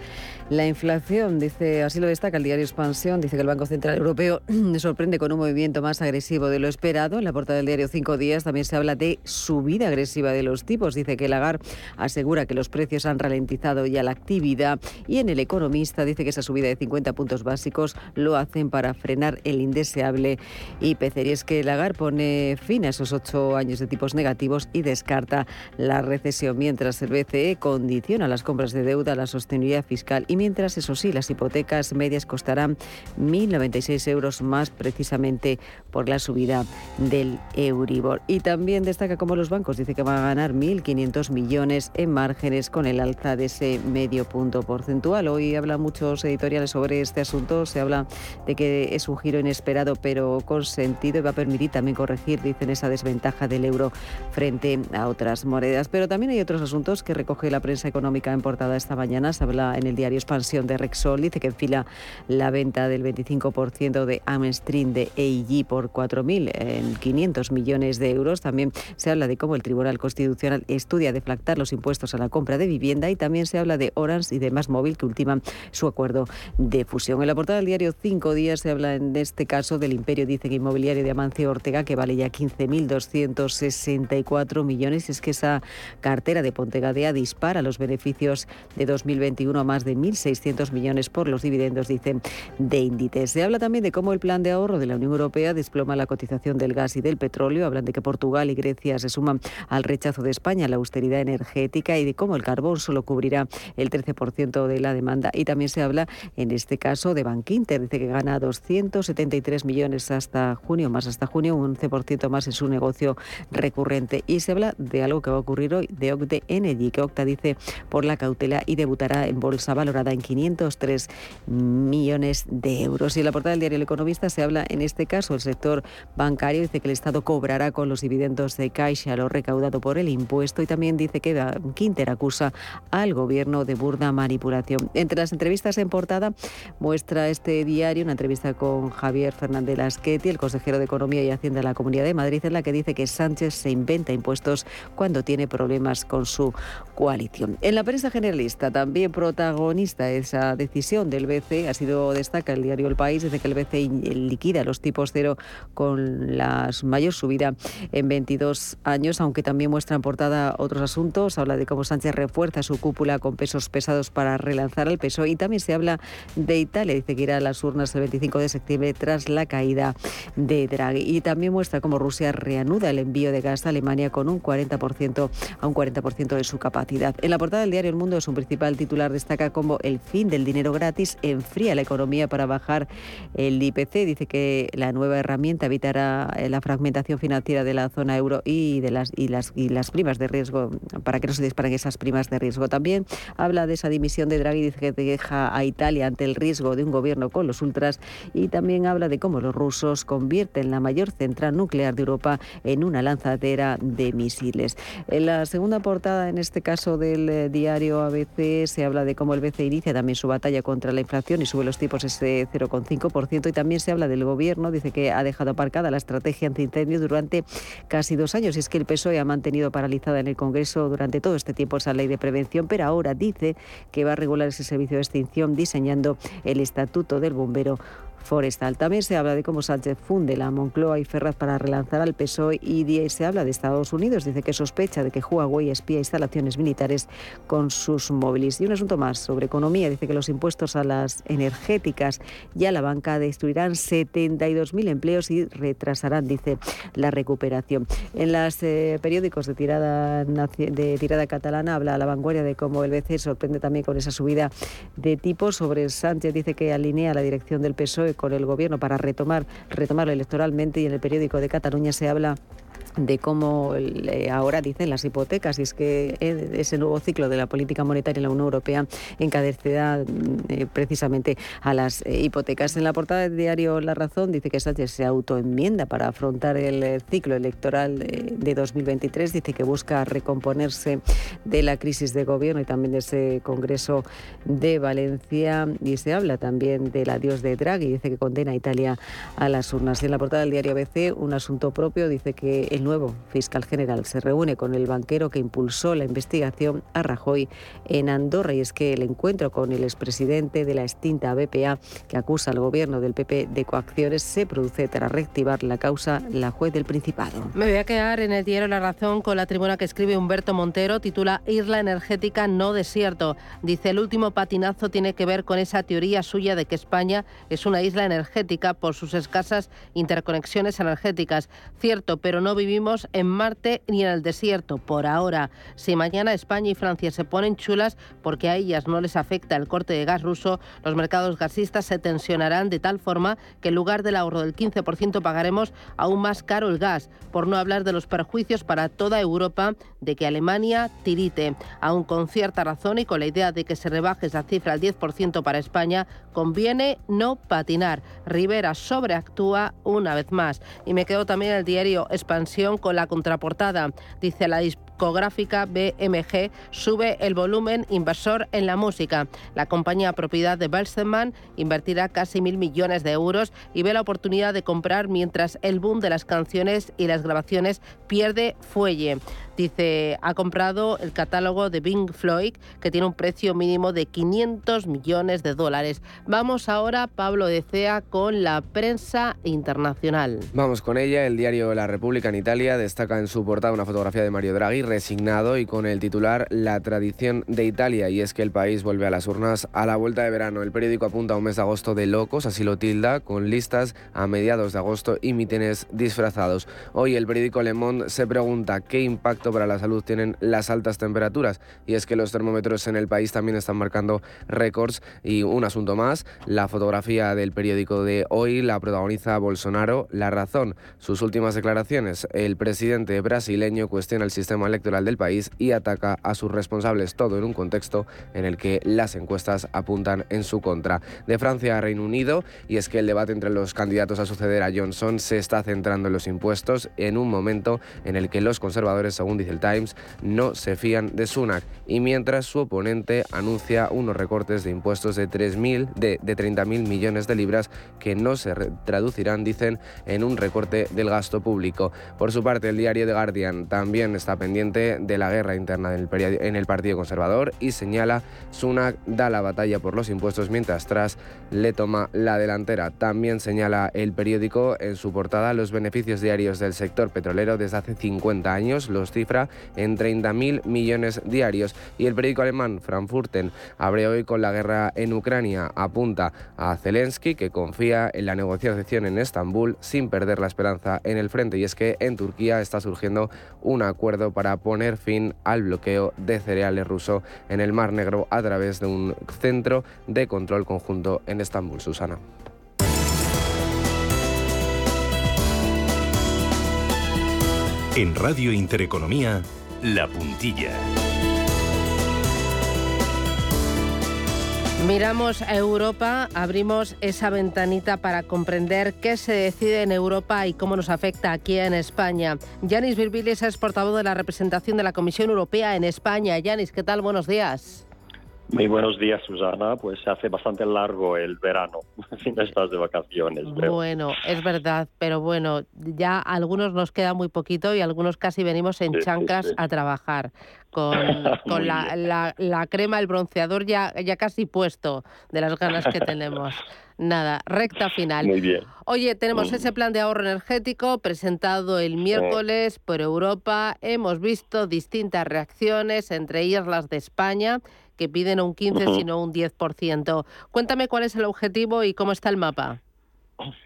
la inflación. Dice, así lo destaca el diario Expansión, dice que el Banco Central Europeo sorprende con un movimiento más agresivo de lo esperado. En la portada del diario Cinco Días también se habla de subida agresiva de los tipos. Dice que Lagarde asegura que los precios han ralentizado ya la actividad y en el Economista dice que esa subida de 50 puntos básicos lo hacen para frenar el indeseable IPC. Y es que Lagarde pone fin a esos ocho años de tipos negativos y descarta la recesión, mientras el BCE condiciona las compras de deuda a la sostenibilidad fiscal y mientras, eso sí, las hipotecas medias costarán 1.096 euros más precisamente por la subida del Euribor. Y también destaca cómo los bancos dice que van a ganar 1.500 millones en márgenes con el alza de ese medio punto porcentual. Hoy habla muchos editoriales sobre este asunto. Se habla de que es un giro inesperado pero con sentido y va a permitir también corregir, dicen, esa desventaja del euro frente a otras monedas. Pero también hay otros asuntos que recoge la prensa económica en portada esta mañana. Se habla en el diario Expansión de Rexol. Dice que enfila la venta del 25% de Amstream de EIG por 4.500 millones de euros. También se habla de cómo el Tribunal Constitucional estudia deflactar los impuestos a la compra de vivienda y también se habla de Orange y de Más Móvil que ultiman su acuerdo de fusión. En la portada del diario Cinco Días se habla en este caso del imperio, dice que inmobiliario de Amancio Ortega, que vale ya 15.264 millones. Es que esa cartera de Pontegadea dispara los beneficios de 2021 a más de 1.600 millones por los dividendos, dicen, de Inditex. Se habla también de cómo el plan de ahorro de la Unión Europea desploma la cotización del gas y del petróleo. Hablan de que Portugal y Grecia se suman al rechazo de España la austeridad energética y de cómo el carbón solo cubrirá el 13% de la demanda. Y también se habla, en este caso, de Bankinter. Dice que gana 273 millones hasta junio, más hasta junio, un 11% más en su negocio recurrente. Y se habla de algo que va a ocurrir hoy, de Octe Energy, que Octa dice por la cautela y debutará en bolsa valorada en 503 millones de euros. Y en la portada del diario El Economista se habla, en este caso, el sector bancario dice que el Estado cobrará con los dividendos de Caixa lo recaudado por el impuesto y también dice que Quinter acusa al gobierno de burda manipulación. Entre las entrevistas en portada muestra este diario una entrevista con Javier Fernández Lasqueti, el consejero de Economía y Hacienda de la Comunidad de Madrid, en la que dice que Sánchez se inventa impuestos cuando tiene problemas con su coalición. En la prensa generalista, también protagonista esa decisión del BCE, ha sido, destaca el diario El País, dice que el BCE liquida los tipos cero con la mayor subida en 22 años, aunque también muestra en portada otros asuntos. Habla de cómo Sánchez refuerza su cúpula con pesos pesados para relanzar al peso y también se habla de Italia. Dice que irá a las urnas el 25 de septiembre tras la caída de Draghi. Y también muestra cómo Rusia reanuda el envío de gas a Alemania con un 40% a un 40% de su capacidad. En la portada del diario El Mundo, su principal titular destaca cómo el fin del dinero gratis enfría la economía para bajar el IPC. Dice que la nueva herramienta evitará la fragmentación financiera de la zona euro y de las y las y las primas de riesgo para que no se disparen esas primas de riesgo. También habla de esa dimisión de Draghi, dice que deja a Italia ante el riesgo de un gobierno con los ultras y también habla de cómo los rusos convierten la mayor central nuclear de Europa en una lanzadera de misiles. En la segunda portada, en este caso del eh, diario ABC, se habla de cómo el BCE inicia también su batalla contra la inflación y sube los tipos ese 0,5% y también se habla del gobierno, dice que ha dejado aparcada la estrategia antiincendio durante casi dos años y es que el PSOE ha mantenido paralizada en el Congreso durante todo este tiempo esa ley de prevención, pero ahora dice que va a regular ese servicio de extinción diseñando el Estatuto del Bombero forestal. También se habla de cómo Sánchez funde la Moncloa y Ferraz para relanzar al PSOE y se habla de Estados Unidos. Dice que sospecha de que Huawei espía instalaciones militares con sus móviles. Y un asunto más sobre economía. Dice que los impuestos a las energéticas y a la banca destruirán 72.000 empleos y retrasarán, dice, la recuperación. En los eh, periódicos de tirada, de tirada catalana habla a la vanguardia de cómo el BCE sorprende también con esa subida de tipos. Sobre Sánchez dice que alinea la dirección del PSOE con el gobierno para retomar, retomarlo electoralmente y en el periódico de Cataluña se habla de cómo ahora dicen las hipotecas, y es que ese nuevo ciclo de la política monetaria en la Unión Europea encadecerá eh, precisamente a las eh, hipotecas. En la portada del diario La Razón dice que Sánchez se autoenmienda para afrontar el eh, ciclo electoral de 2023, dice que busca recomponerse de la crisis de gobierno y también de ese Congreso de Valencia y se habla también del adiós de Draghi, dice que condena a Italia a las urnas. en la portada del diario ABC, un asunto propio, dice que el nuevo fiscal general se reúne con el banquero que impulsó la investigación a Rajoy en Andorra y es que el encuentro con el expresidente de la extinta BPA que acusa al gobierno del PP de coacciones se produce tras reactivar la causa la juez del Principado. Me voy a quedar en el diario La Razón con la tribuna que escribe Humberto Montero, titula Isla energética no desierto. Dice el último patinazo tiene que ver con esa teoría suya de que España es una isla energética por sus escasas interconexiones energéticas. Cierto, pero no vivimos vivimos en Marte ni en el desierto, por ahora. Si mañana España y Francia se ponen chulas porque a ellas no les afecta el corte de gas ruso, los mercados gasistas se tensionarán de tal forma que en lugar del ahorro del 15% pagaremos aún más caro el gas, por no hablar de los perjuicios para toda Europa de que Alemania tirite. Aún con cierta razón y con la idea de que se rebaje esa cifra al 10% para España, conviene no patinar. Rivera sobreactúa una vez más. Y me quedo también el diario Expansión con la contraportada. Dice la discográfica BMG sube el volumen inversor en la música. La compañía propiedad de Belsenman invertirá casi mil millones de euros y ve la oportunidad de comprar mientras el boom de las canciones y las grabaciones pierde fuelle. Dice, ha comprado el catálogo de Bing Floyd, que tiene un precio mínimo de 500 millones de dólares. Vamos ahora, Pablo Decea, con la prensa internacional. Vamos con ella. El diario La República en Italia destaca en su portada una fotografía de Mario Draghi resignado y con el titular La tradición de Italia. Y es que el país vuelve a las urnas a la vuelta de verano. El periódico apunta a un mes de agosto de locos, así lo tilda, con listas a mediados de agosto y mítines disfrazados. Hoy el periódico Le Monde se pregunta qué impacto para la salud tienen las altas temperaturas. Y es que los termómetros en el país también están marcando récords. Y un asunto más, la fotografía del periódico de hoy la protagoniza Bolsonaro. La razón, sus últimas declaraciones. El presidente brasileño cuestiona el sistema electoral del país y ataca a sus responsables, todo en un contexto en el que las encuestas apuntan en su contra. De Francia a Reino Unido, y es que el debate entre los candidatos a suceder a Johnson se está centrando en los impuestos en un momento en el que los conservadores, según dice el Times, no se fían de Sunak y mientras su oponente anuncia unos recortes de impuestos de 3.000 de, de 30.000 millones de libras que no se traducirán, dicen, en un recorte del gasto público. Por su parte, el diario The Guardian también está pendiente de la guerra interna en el Partido Conservador y señala Sunak da la batalla por los impuestos mientras Tras le toma la delantera. También señala el periódico en su portada los beneficios diarios del sector petrolero desde hace 50 años, los cifra en 30.000 millones diarios. Y el periódico alemán Frankfurten abre hoy con la guerra en Ucrania. Apunta a Zelensky que confía en la negociación en Estambul sin perder la esperanza en el frente. Y es que en Turquía está surgiendo un acuerdo para poner fin al bloqueo de cereales ruso en el Mar Negro a través de un centro de control conjunto en Estambul. Susana. En Radio Intereconomía, La Puntilla. Miramos a Europa, abrimos esa ventanita para comprender qué se decide en Europa y cómo nos afecta aquí en España. Yanis Virbilis es portavoz de la representación de la Comisión Europea en España. Yanis, ¿qué tal? Buenos días. Muy buenos días, Susana. Pues se hace bastante largo el verano, sin estás de vacaciones. Bueno, es verdad, pero bueno, ya algunos nos queda muy poquito y algunos casi venimos en chancas a trabajar con, con la, la, crema, el bronceador ya, ya casi puesto de las ganas que tenemos. Nada, recta final. Muy bien. Oye, tenemos mm. ese plan de ahorro energético presentado el miércoles por Europa. Hemos visto distintas reacciones, entre ellas las de España, que piden un 15, sino un 10%. Cuéntame cuál es el objetivo y cómo está el mapa.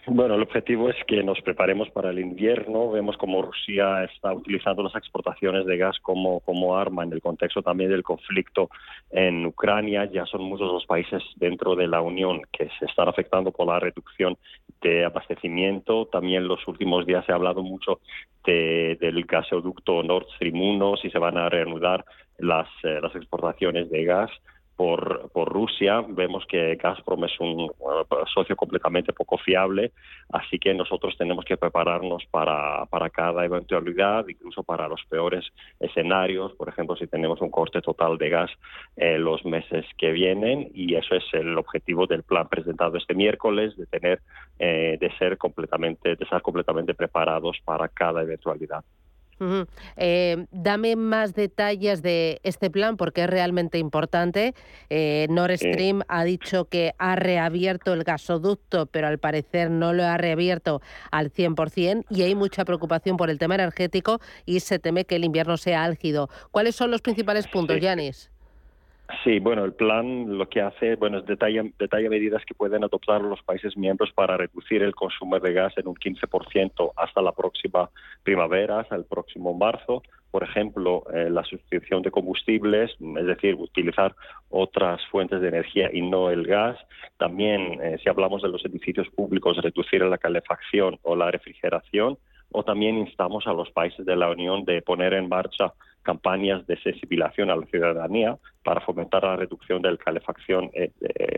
Bueno, el objetivo es que nos preparemos para el invierno. Vemos cómo Rusia está utilizando las exportaciones de gas como, como arma en el contexto también del conflicto en Ucrania. Ya son muchos los países dentro de la Unión que se están afectando por la reducción de abastecimiento. También los últimos días se ha hablado mucho del gasoducto Nord Stream 1, si se van a reanudar las, eh, las exportaciones de gas por, Rusia. Vemos que Gazprom es un socio completamente poco fiable, así que nosotros tenemos que prepararnos para, para cada eventualidad, incluso para los peores escenarios, por ejemplo, si tenemos un corte total de gas eh, los meses que vienen, y eso es el objetivo del plan presentado este miércoles, de tener, eh, de ser completamente, de estar completamente preparados para cada eventualidad. Eh, dame más detalles de este plan porque es realmente importante. Eh, Nord Stream ha dicho que ha reabierto el gasoducto, pero al parecer no lo ha reabierto al 100% y hay mucha preocupación por el tema energético y se teme que el invierno sea álgido. ¿Cuáles son los principales puntos, Yanis? Sí, bueno, el plan lo que hace, bueno, es detalla, medidas que pueden adoptar los países miembros para reducir el consumo de gas en un 15% hasta la próxima primavera, hasta el próximo marzo. Por ejemplo, eh, la sustitución de combustibles, es decir, utilizar otras fuentes de energía y no el gas. También, eh, si hablamos de los edificios públicos, reducir la calefacción o la refrigeración. O también instamos a los países de la Unión de poner en marcha campañas de sensibilización a la ciudadanía para fomentar la reducción de la calefacción, eh,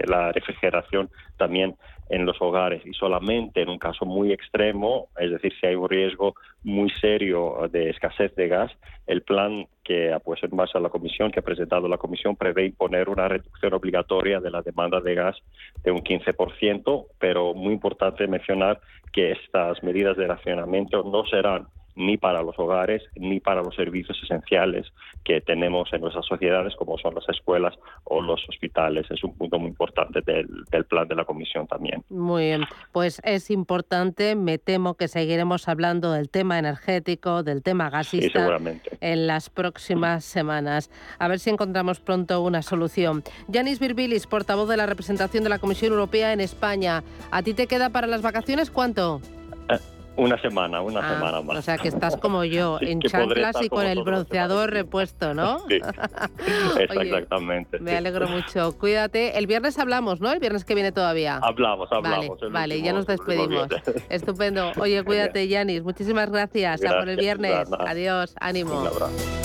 la refrigeración también en los hogares y solamente en un caso muy extremo, es decir, si hay un riesgo muy serio de escasez de gas, el plan que ha puesto en base a la comisión, que ha presentado la comisión, prevé imponer una reducción obligatoria de la demanda de gas de un 15%, pero muy importante mencionar que estas medidas de racionamiento no serán ni para los hogares ni para los servicios esenciales que tenemos en nuestras sociedades, como son las escuelas o los hospitales. Es un punto muy importante del, plan de la Comisión también. Muy bien, pues es importante. Me temo que seguiremos hablando del tema energético, del tema gasista en las próximas semanas. A ver si encontramos pronto una solución. Yanis Virbilis, portavoz de la representación de la Comisión Europea en España. ¿A ti te queda para las vacaciones cuánto? Una semana, una ah, semana más. O sea, que estás como yo, en chanclas y con el bronceador repuesto, ¿no? Sí, exactamente. Me alegro mucho. Cuídate. El viernes hablamos, ¿no? El viernes que viene todavía. Hablamos, hablamos. Vale, vale ya nos despedimos. Estupendo. Oye, cuídate, Yanis. Muchísimas gracias. A por el viernes. Adiós. Ánimo. Un abrazo.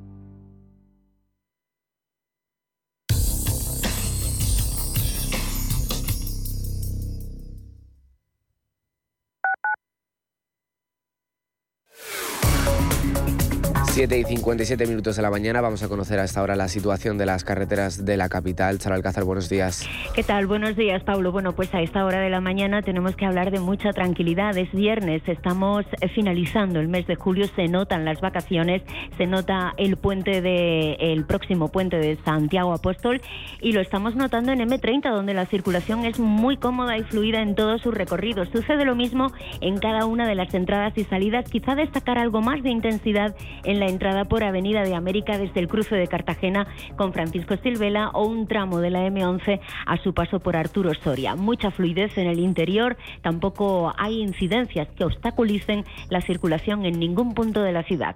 7 y 57 minutos de la mañana vamos a conocer a esta hora la situación de las carreteras de la capital. Charo Alcázar, buenos días. ¿Qué tal? Buenos días, Pablo. Bueno, pues a esta hora de la mañana tenemos que hablar de mucha tranquilidad. Es viernes, estamos finalizando el mes de julio, se notan las vacaciones, se nota el puente de el próximo puente de Santiago Apóstol y lo estamos notando en M30 donde la circulación es muy cómoda y fluida en todos sus recorridos. Sucede lo mismo en cada una de las entradas y salidas, quizá destacar algo más de intensidad en la entrada por Avenida de América desde el cruce de Cartagena con Francisco Silvela o un tramo de la M11 a su paso por Arturo Soria. Mucha fluidez en el interior, tampoco hay incidencias que obstaculicen la circulación en ningún punto de la ciudad.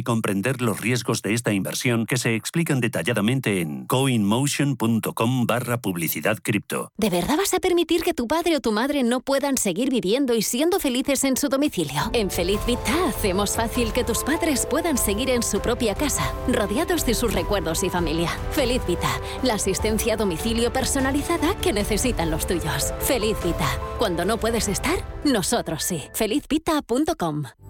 y comprender los riesgos de esta inversión que se explican detalladamente en coinmotion.com barra publicidad cripto. ¿De verdad vas a permitir que tu padre o tu madre no puedan seguir viviendo y siendo felices en su domicilio? En Feliz Vita hacemos fácil que tus padres puedan seguir en su propia casa, rodeados de sus recuerdos y familia. Feliz Vita, la asistencia a domicilio personalizada que necesitan los tuyos. Feliz Vita, cuando no puedes estar, nosotros sí. Felizvita.com